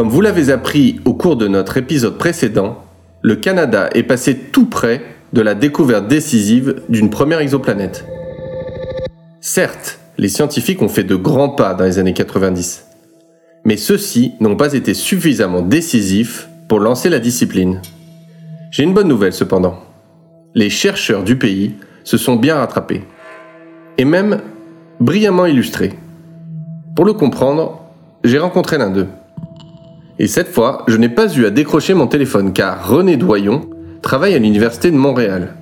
Comme vous l'avez appris au cours de notre épisode précédent, le Canada est passé tout près de la découverte décisive d'une première exoplanète. Certes, les scientifiques ont fait de grands pas dans les années 90, mais ceux-ci n'ont pas été suffisamment décisifs pour lancer la discipline. J'ai une bonne nouvelle cependant. Les chercheurs du pays se sont bien rattrapés, et même brillamment illustrés. Pour le comprendre, j'ai rencontré l'un d'eux. Et cette fois, je n'ai pas eu à décrocher mon téléphone car René Doyon travaille à l'Université de Montréal.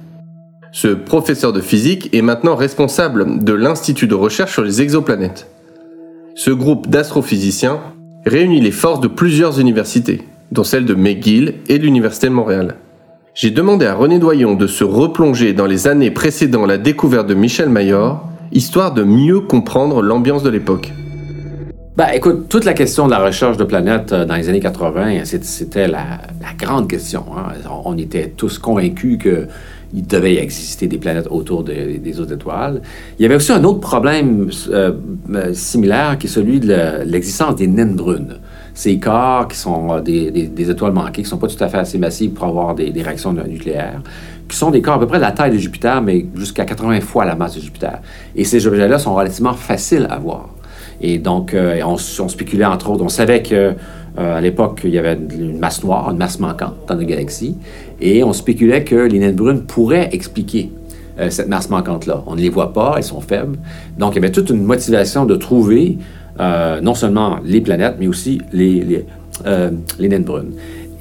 Ce professeur de physique est maintenant responsable de l'Institut de recherche sur les exoplanètes. Ce groupe d'astrophysiciens réunit les forces de plusieurs universités, dont celle de McGill et l'Université de Montréal. J'ai demandé à René Doyon de se replonger dans les années précédant la découverte de Michel Mayor, histoire de mieux comprendre l'ambiance de l'époque. Ben, écoute, toute la question de la recherche de planètes euh, dans les années 80, c'était la, grande question. Hein. On était tous convaincus qu'il devait y exister des planètes autour des autres étoiles. Il y avait aussi un autre problème euh, euh, similaire qui est celui de l'existence des naines brunes. Ces corps qui sont des, étoiles manquées, qui ne sont pas tout à fait assez massives pour avoir des, des, réactions nucléaires, qui sont des corps à peu près de la taille de Jupiter, mais jusqu'à 80 fois la masse de Jupiter. Et ces objets-là sont relativement faciles à voir. Et donc, euh, on, spéculait entre autres, on savait que euh, à l'époque, il y avait une masse noire, une masse manquante dans nos galaxies, et on spéculait que les naines brunes pourraient expliquer euh, cette masse manquante-là. On ne les voit pas, elles sont faibles. Donc, il y avait toute une motivation de trouver non seulement les planètes, mais aussi les, les, les naines brunes.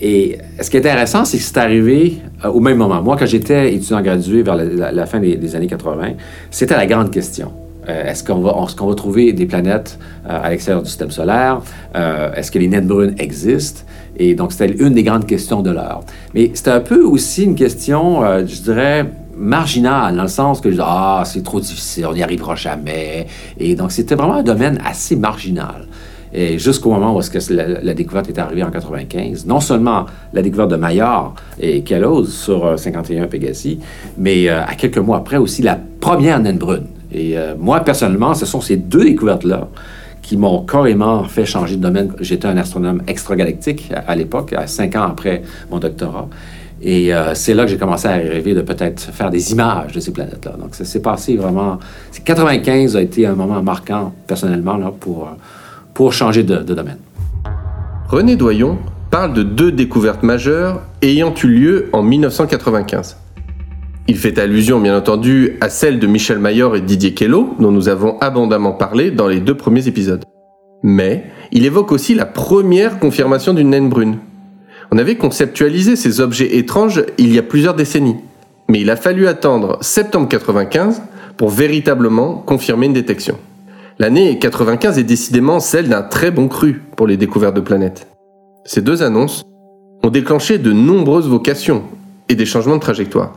Et ce qui est intéressant, c'est que c'est arrivé au même moment. Moi, quand j'étais étudiant gradué vers la, fin des, années 80, c'était la grande question. Euh, est-ce qu'on va, trouver des planètes euh, à l'extérieur du système solaire? Euh, est-ce que les naines brunes existent? Et donc, c'était une des grandes questions de l'heure. Mais c'était un peu aussi une question, je dirais, marginale, dans le sens que, ah, c'est trop difficile, on n'y arrivera jamais. Et donc, c'était vraiment un domaine assez marginal. Et jusqu'au moment où que la, découverte est arrivée en 95, non seulement la découverte de Maillard et Kellos sur 51 Pegasi, mais à quelques mois après aussi la première naine brune. Et euh, moi, personnellement, ce sont ces deux découvertes-là qui m'ont carrément fait changer de domaine. J'étais un astronome extragalactique à, l'époque, à cinq ans après mon doctorat. Et euh, c'est là que j'ai commencé à rêver de peut-être faire des images de ces planètes-là. Donc, ça s'est passé vraiment. 95 a été un moment marquant, personnellement, là, pour, euh, pour changer de, de domaine. René Doyon parle de deux découvertes majeures ayant eu lieu en 1995. Il fait allusion bien entendu à celle de Michel Mayor et Didier Queloz, dont nous avons abondamment parlé dans les deux premiers épisodes. Mais il évoque aussi la première confirmation d'une naine brune. On avait conceptualisé ces objets étranges il y a plusieurs décennies, mais il a fallu attendre septembre 95 pour véritablement confirmer une détection. L'année 95 est décidément celle d'un très bon cru pour les découvertes de planètes. Ces deux annonces ont déclenché de nombreuses vocations et des changements de trajectoire.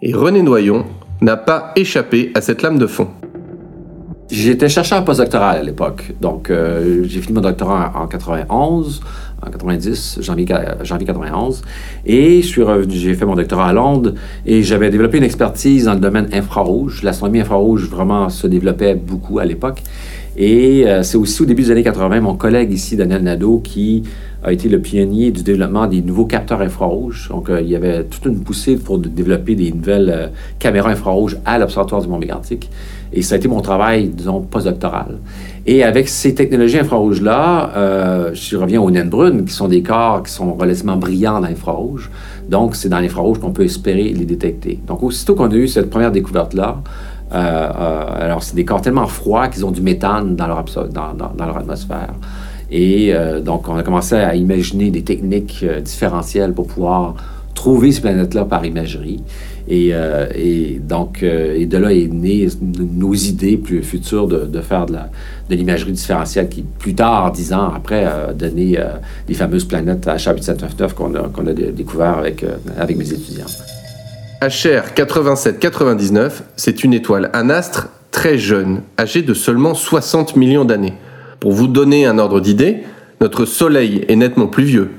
Et René Noyon n'a pas échappé à cette lame de fond. J'étais chercheur postdoctoral à l'époque. Donc, euh, j'ai fini mon doctorat en 91, en 90, janvier, janvier 91. Et j'ai fait mon doctorat à Londres et j'avais développé une expertise dans le domaine infrarouge. L'astronomie infrarouge vraiment se développait beaucoup à l'époque. Et euh, c'est aussi au début des années 80, mon collègue ici, Daniel Nadeau, qui a été le pionnier du développement des nouveaux capteurs infrarouges. Donc, euh, il y avait toute une poussée pour développer des nouvelles euh, caméras infrarouges à l'Observatoire du Mont Mégantic. Et ça a été mon travail, disons, postdoctoral. Et avec ces technologies infrarouges-là, je reviens aux naines brunes, qui sont des corps qui sont relativement brillants dans l'infrarouge. Donc, c'est dans l'infrarouge qu'on peut espérer les détecter. Donc, aussitôt qu'on a eu cette première découverte-là, alors c'est des corps tellement froids qu'ils ont du méthane dans leur, atmosphère. Et euh, donc, on a commencé à imaginer des techniques euh, différentielles pour pouvoir trouver ces planètes-là par imagerie. Et, euh, donc, de là est née nos idées plus futures de, faire de, l'imagerie différentielle qui, plus tard, dix ans après, a donné les fameuses planètes HR 8799 qu'on a, qu'on a découvert avec, avec mes étudiants. HR 8799, c'est une étoile, un astre très jeune, âgé de seulement 60 millions d'années. Pour vous donner un ordre d'idée, notre Soleil est nettement plus vieux,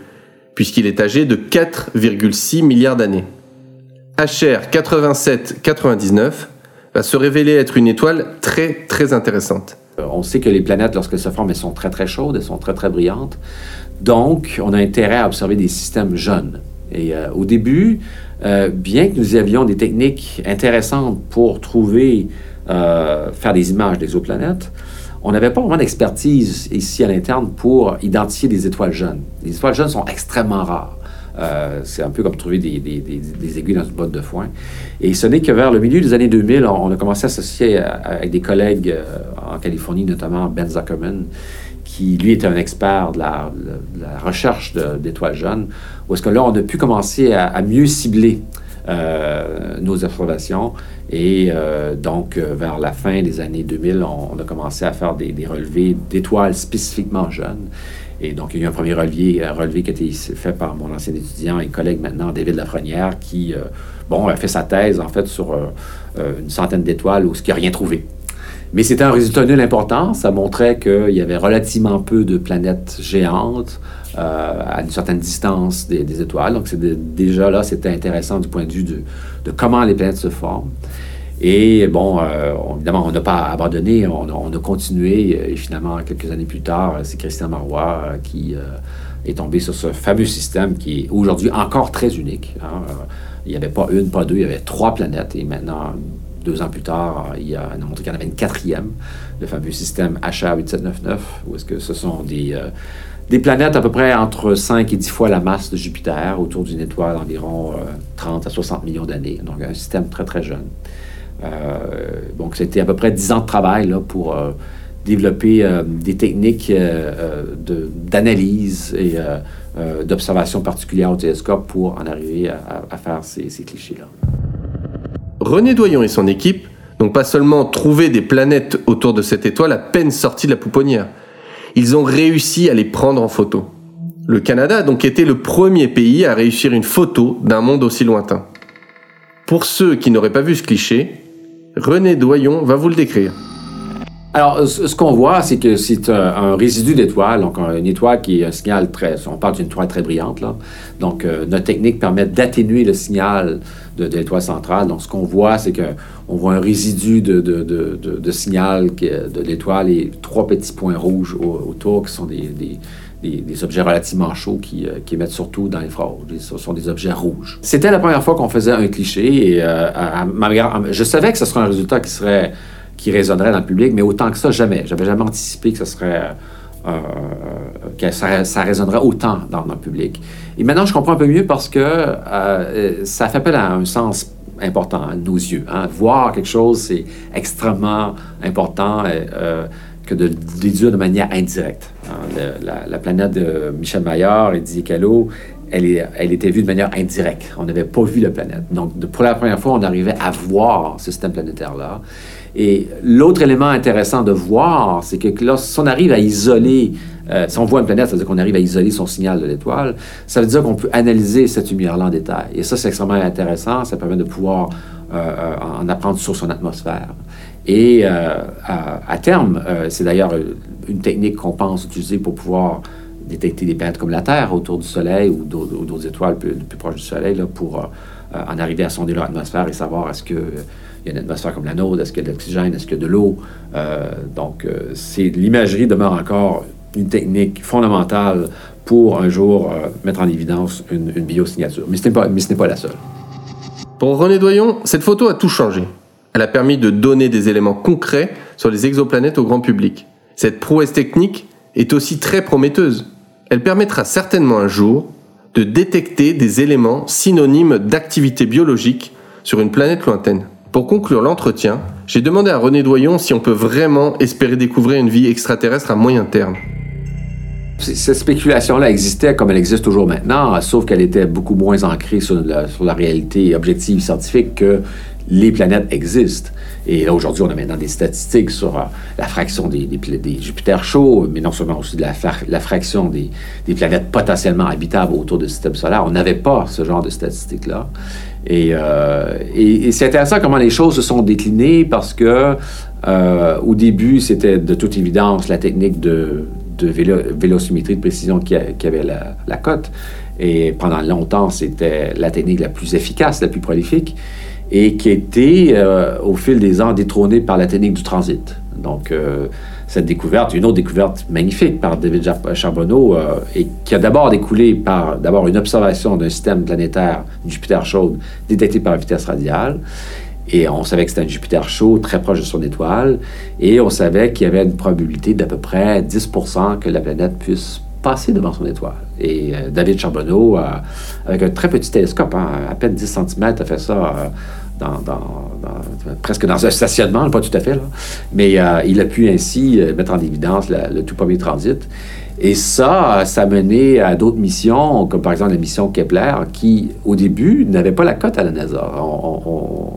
puisqu'il est âgé de 4,6 milliards d'années. HR 8799 va se révéler être une étoile très très intéressante. On sait que les planètes, lorsqu'elles se forment, elles sont très très chaudes, elles sont très très brillantes. Donc, on a intérêt à observer des systèmes jeunes. Et au début, bien que nous avions des techniques intéressantes pour trouver, faire des images d'exoplanètes, on n'avait pas vraiment d'expertise ici à l'interne pour identifier des étoiles jeunes. Les étoiles jeunes sont extrêmement rares. Euh, c'est un peu comme trouver des, aiguilles dans une botte de foin. Et ce n'est que vers le milieu des années 2000, on, a commencé à s'associer avec des collègues euh, en Californie, notamment Ben Zuckerman, qui, lui, était un expert de la, recherche d'étoiles jeunes, où est-ce que là, on a pu commencer à, mieux cibler euh, nos observations. Et donc, vers la fin des années 2000, on, a commencé à faire des, relevés d'étoiles spécifiquement jeunes. Et donc, il y a eu un premier relevé, un relevé qui a été fait par mon ancien étudiant et collègue maintenant, David Lafrenière, qui, euh, bon, a fait sa thèse, en fait, sur euh, euh, une centaine d'étoiles où ce qui n'a rien trouvé. Mais c'était un résultat nul important. Ça montrait qu'il y avait relativement peu de planètes géantes à une certaine distance des, étoiles. Donc, déjà là, c'était intéressant du point de vue de, de comment les planètes se forment. Et bon, euh, évidemment, on n'a pas abandonné, on, a continué. Et finalement, quelques années plus tard, c'est Christian Marois euh, qui euh, est tombé sur ce fameux système qui est aujourd'hui encore très unique. Hein. Il n'y avait pas une, pas deux, il y avait trois planètes. Et maintenant, deux ans plus tard, il, a, montré qu'il y en avait une quatrième, le fameux système HA8799, où est-ce que ce sont des, des planètes à peu près entre 5 et 10 fois la masse de Jupiter, autour d'une étoile d'environ 30 à 60 millions d'années. Donc, un système très, très jeune. Euh, donc, c'était à peu près 10 ans de travail là, pour euh, développer euh, des techniques d'analyse et d'observation particulière au télescope pour en arriver à, faire ces clichés-là. René Doyon et son équipe n'ont pas seulement trouvé des planètes autour de cette étoile à peine sortie de la pouponnière, ils ont réussi à les prendre en photo. Le Canada a donc été le premier pays à réussir une photo d'un monde aussi lointain. Pour ceux qui n'auraient pas vu ce cliché, René Doyon va vous le décrire. Alors, ce qu'on voit, c'est que c'est un, résidu d'étoile, donc une étoile qui est un signal très... On parle d'une étoile très brillante, là. Donc, euh, notre technique permet d'atténuer le signal de, l'étoile centrale. Donc, ce qu'on voit, c'est qu'on voit un résidu de, de, signal de l'étoile et trois petits points rouges autour qui sont des, objets relativement chauds qui, euh, qui émettent surtout dans l'infrarouge. Ce sont des objets rouges. C'était la première fois qu'on faisait un cliché et euh, je savais que ce serait un résultat qui serait qui résonnerait dans le public, mais autant que ça, jamais. J'avais jamais anticipé que ce serait euh, que ça, résonnerait autant dans, le public. Et maintenant, je comprends un peu mieux parce que ça fait appel à un sens important à nos yeux. Hein. Voir quelque chose, c'est extrêmement important que de déduire de manière indirecte. Hein, la, planète de Michel Maillard et Didier Callot, elle était vue de manière indirecte. On n'avait pas vu la planète. Donc, pour la première fois, on arrivait à voir ce système planétaire-là. Et l'autre élément intéressant de voir, c'est que lorsqu'on arrive à isoler, euh, si on voit une planète, ça veut dire qu'on arrive à isoler son signal de l'étoile, ça veut dire qu'on peut analyser cette lumière-là en détail. Et ça, c'est extrêmement intéressant. Ça permet de pouvoir euh, euh, en apprendre sur son atmosphère. Et à, terme, c'est d'ailleurs une technique qu'on pense utiliser pour pouvoir détecter des planètes comme la Terre autour du Soleil ou d'autres étoiles plus, proches du Soleil là, pour en arriver à sonder leur atmosphère et savoir est-ce qu'il y a une atmosphère comme la nôtre, est-ce qu'il y a de l'oxygène, est-ce qu'il y a de l'eau. donc, c'est l'imagerie demeure encore une technique fondamentale pour un jour mettre en évidence une biosignature. Mais ce n'est pas la seule. Pour René Doyon, cette photo a tout changé. Elle a permis de donner des éléments concrets sur les exoplanètes au grand public. Cette prouesse technique est aussi très prometteuse. Elle permettra certainement un jour de détecter des éléments synonymes d'activité biologique sur une planète lointaine. Pour conclure l'entretien, j'ai demandé à René Doyon si on peut vraiment espérer découvrir une vie extraterrestre à moyen terme. Cette spéculation-là existait comme elle existe toujours maintenant, sauf qu'elle était beaucoup moins ancrée sur la, réalité objective scientifique que les planètes existent. Et là, aujourd'hui, on a maintenant des statistiques sur euh, la fraction des, des, Jupiter chauds, mais non seulement aussi de la, fraction des, planètes potentiellement habitables autour du système solaire. On n'avait pas ce genre de statistiques-là. Et, euh, c'est intéressant comment les choses se sont déclinées parce que euh, au début, c'était de toute évidence la technique de, de vélosymétrie de précision qui, avait la, cote. Et pendant longtemps, c'était la technique la plus efficace, la plus prolifique et qui a été, euh, au fil des ans, détrôné par la technique du transit. Donc, euh, cette découverte, une autre découverte magnifique par David Charbonneau, euh, et qui a d'abord découlé par d'abord une observation d'un système planétaire Jupiter chaude détecté par vitesse radiale. Et on savait que c'était un Jupiter chaud, très proche de son étoile. Et on savait qu'il y avait une probabilité d'à peu près 10% que la planète puisse passer devant son étoile. Et euh, David Charbonneau, euh, avec un très petit télescope, hein, à peine 10 cm, a fait ça euh, presque dans un stationnement, pas tout à fait, mais il a pu ainsi mettre en évidence le tout premier transit. Et ça, ça mené à d'autres missions, comme par exemple la mission Kepler, qui, au début, n'avait pas la cote à la NASA. On,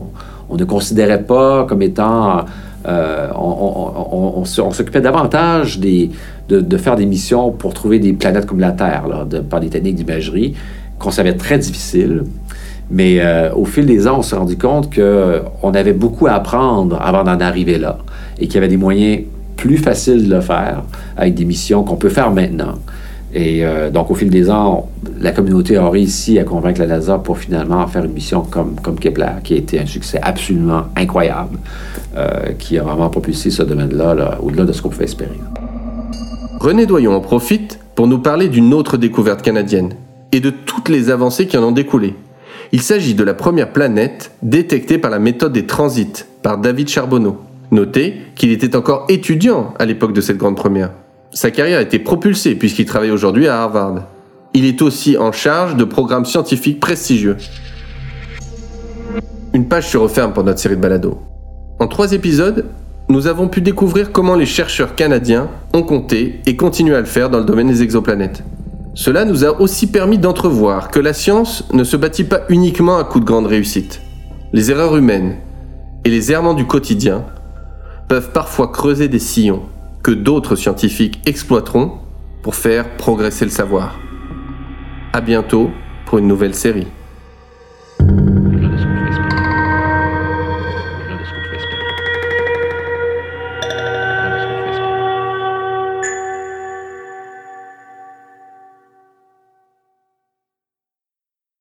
ne considérait pas comme étant... on s'occupait davantage de, faire des missions pour trouver des planètes comme la Terre, par des techniques d'imagerie, qu'on savait très difficiles. Mais euh, au fil des ans, on s'est rendu compte qu'on avait beaucoup à apprendre avant d'en arriver là et qu'il y avait des moyens plus faciles de le faire avec des missions qu'on peut faire maintenant. Et euh, donc, au fil des ans, la communauté a réussi à convaincre la NASA pour finalement faire une mission comme, Kepler, qui a été un succès absolument incroyable, euh, qui a vraiment propulsé ce domaine-là -là, au delà de ce qu'on pouvait espérer. René Doyon en profite pour nous parler d'une autre découverte canadienne et de toutes les avancées qui en ont découlé. Il s'agit de la première planète détectée par la méthode des transits par David Charbonneau. Notez qu'il était encore étudiant à l'époque de cette grande première. Sa carrière a été propulsée puisqu'il travaille aujourd'hui à Harvard. Il est aussi en charge de programmes scientifiques prestigieux. Une page se referme pour notre série de balados. En trois épisodes, nous avons pu découvrir comment les chercheurs canadiens ont compté et continuent à le faire dans le domaine des exoplanètes. Cela nous a aussi permis d'entrevoir que la science ne se bâtit pas uniquement à coup de grandes réussites. Les erreurs humaines et les errements du quotidien peuvent parfois creuser des sillons que d'autres scientifiques exploiteront pour faire progresser le savoir. A bientôt pour une nouvelle série.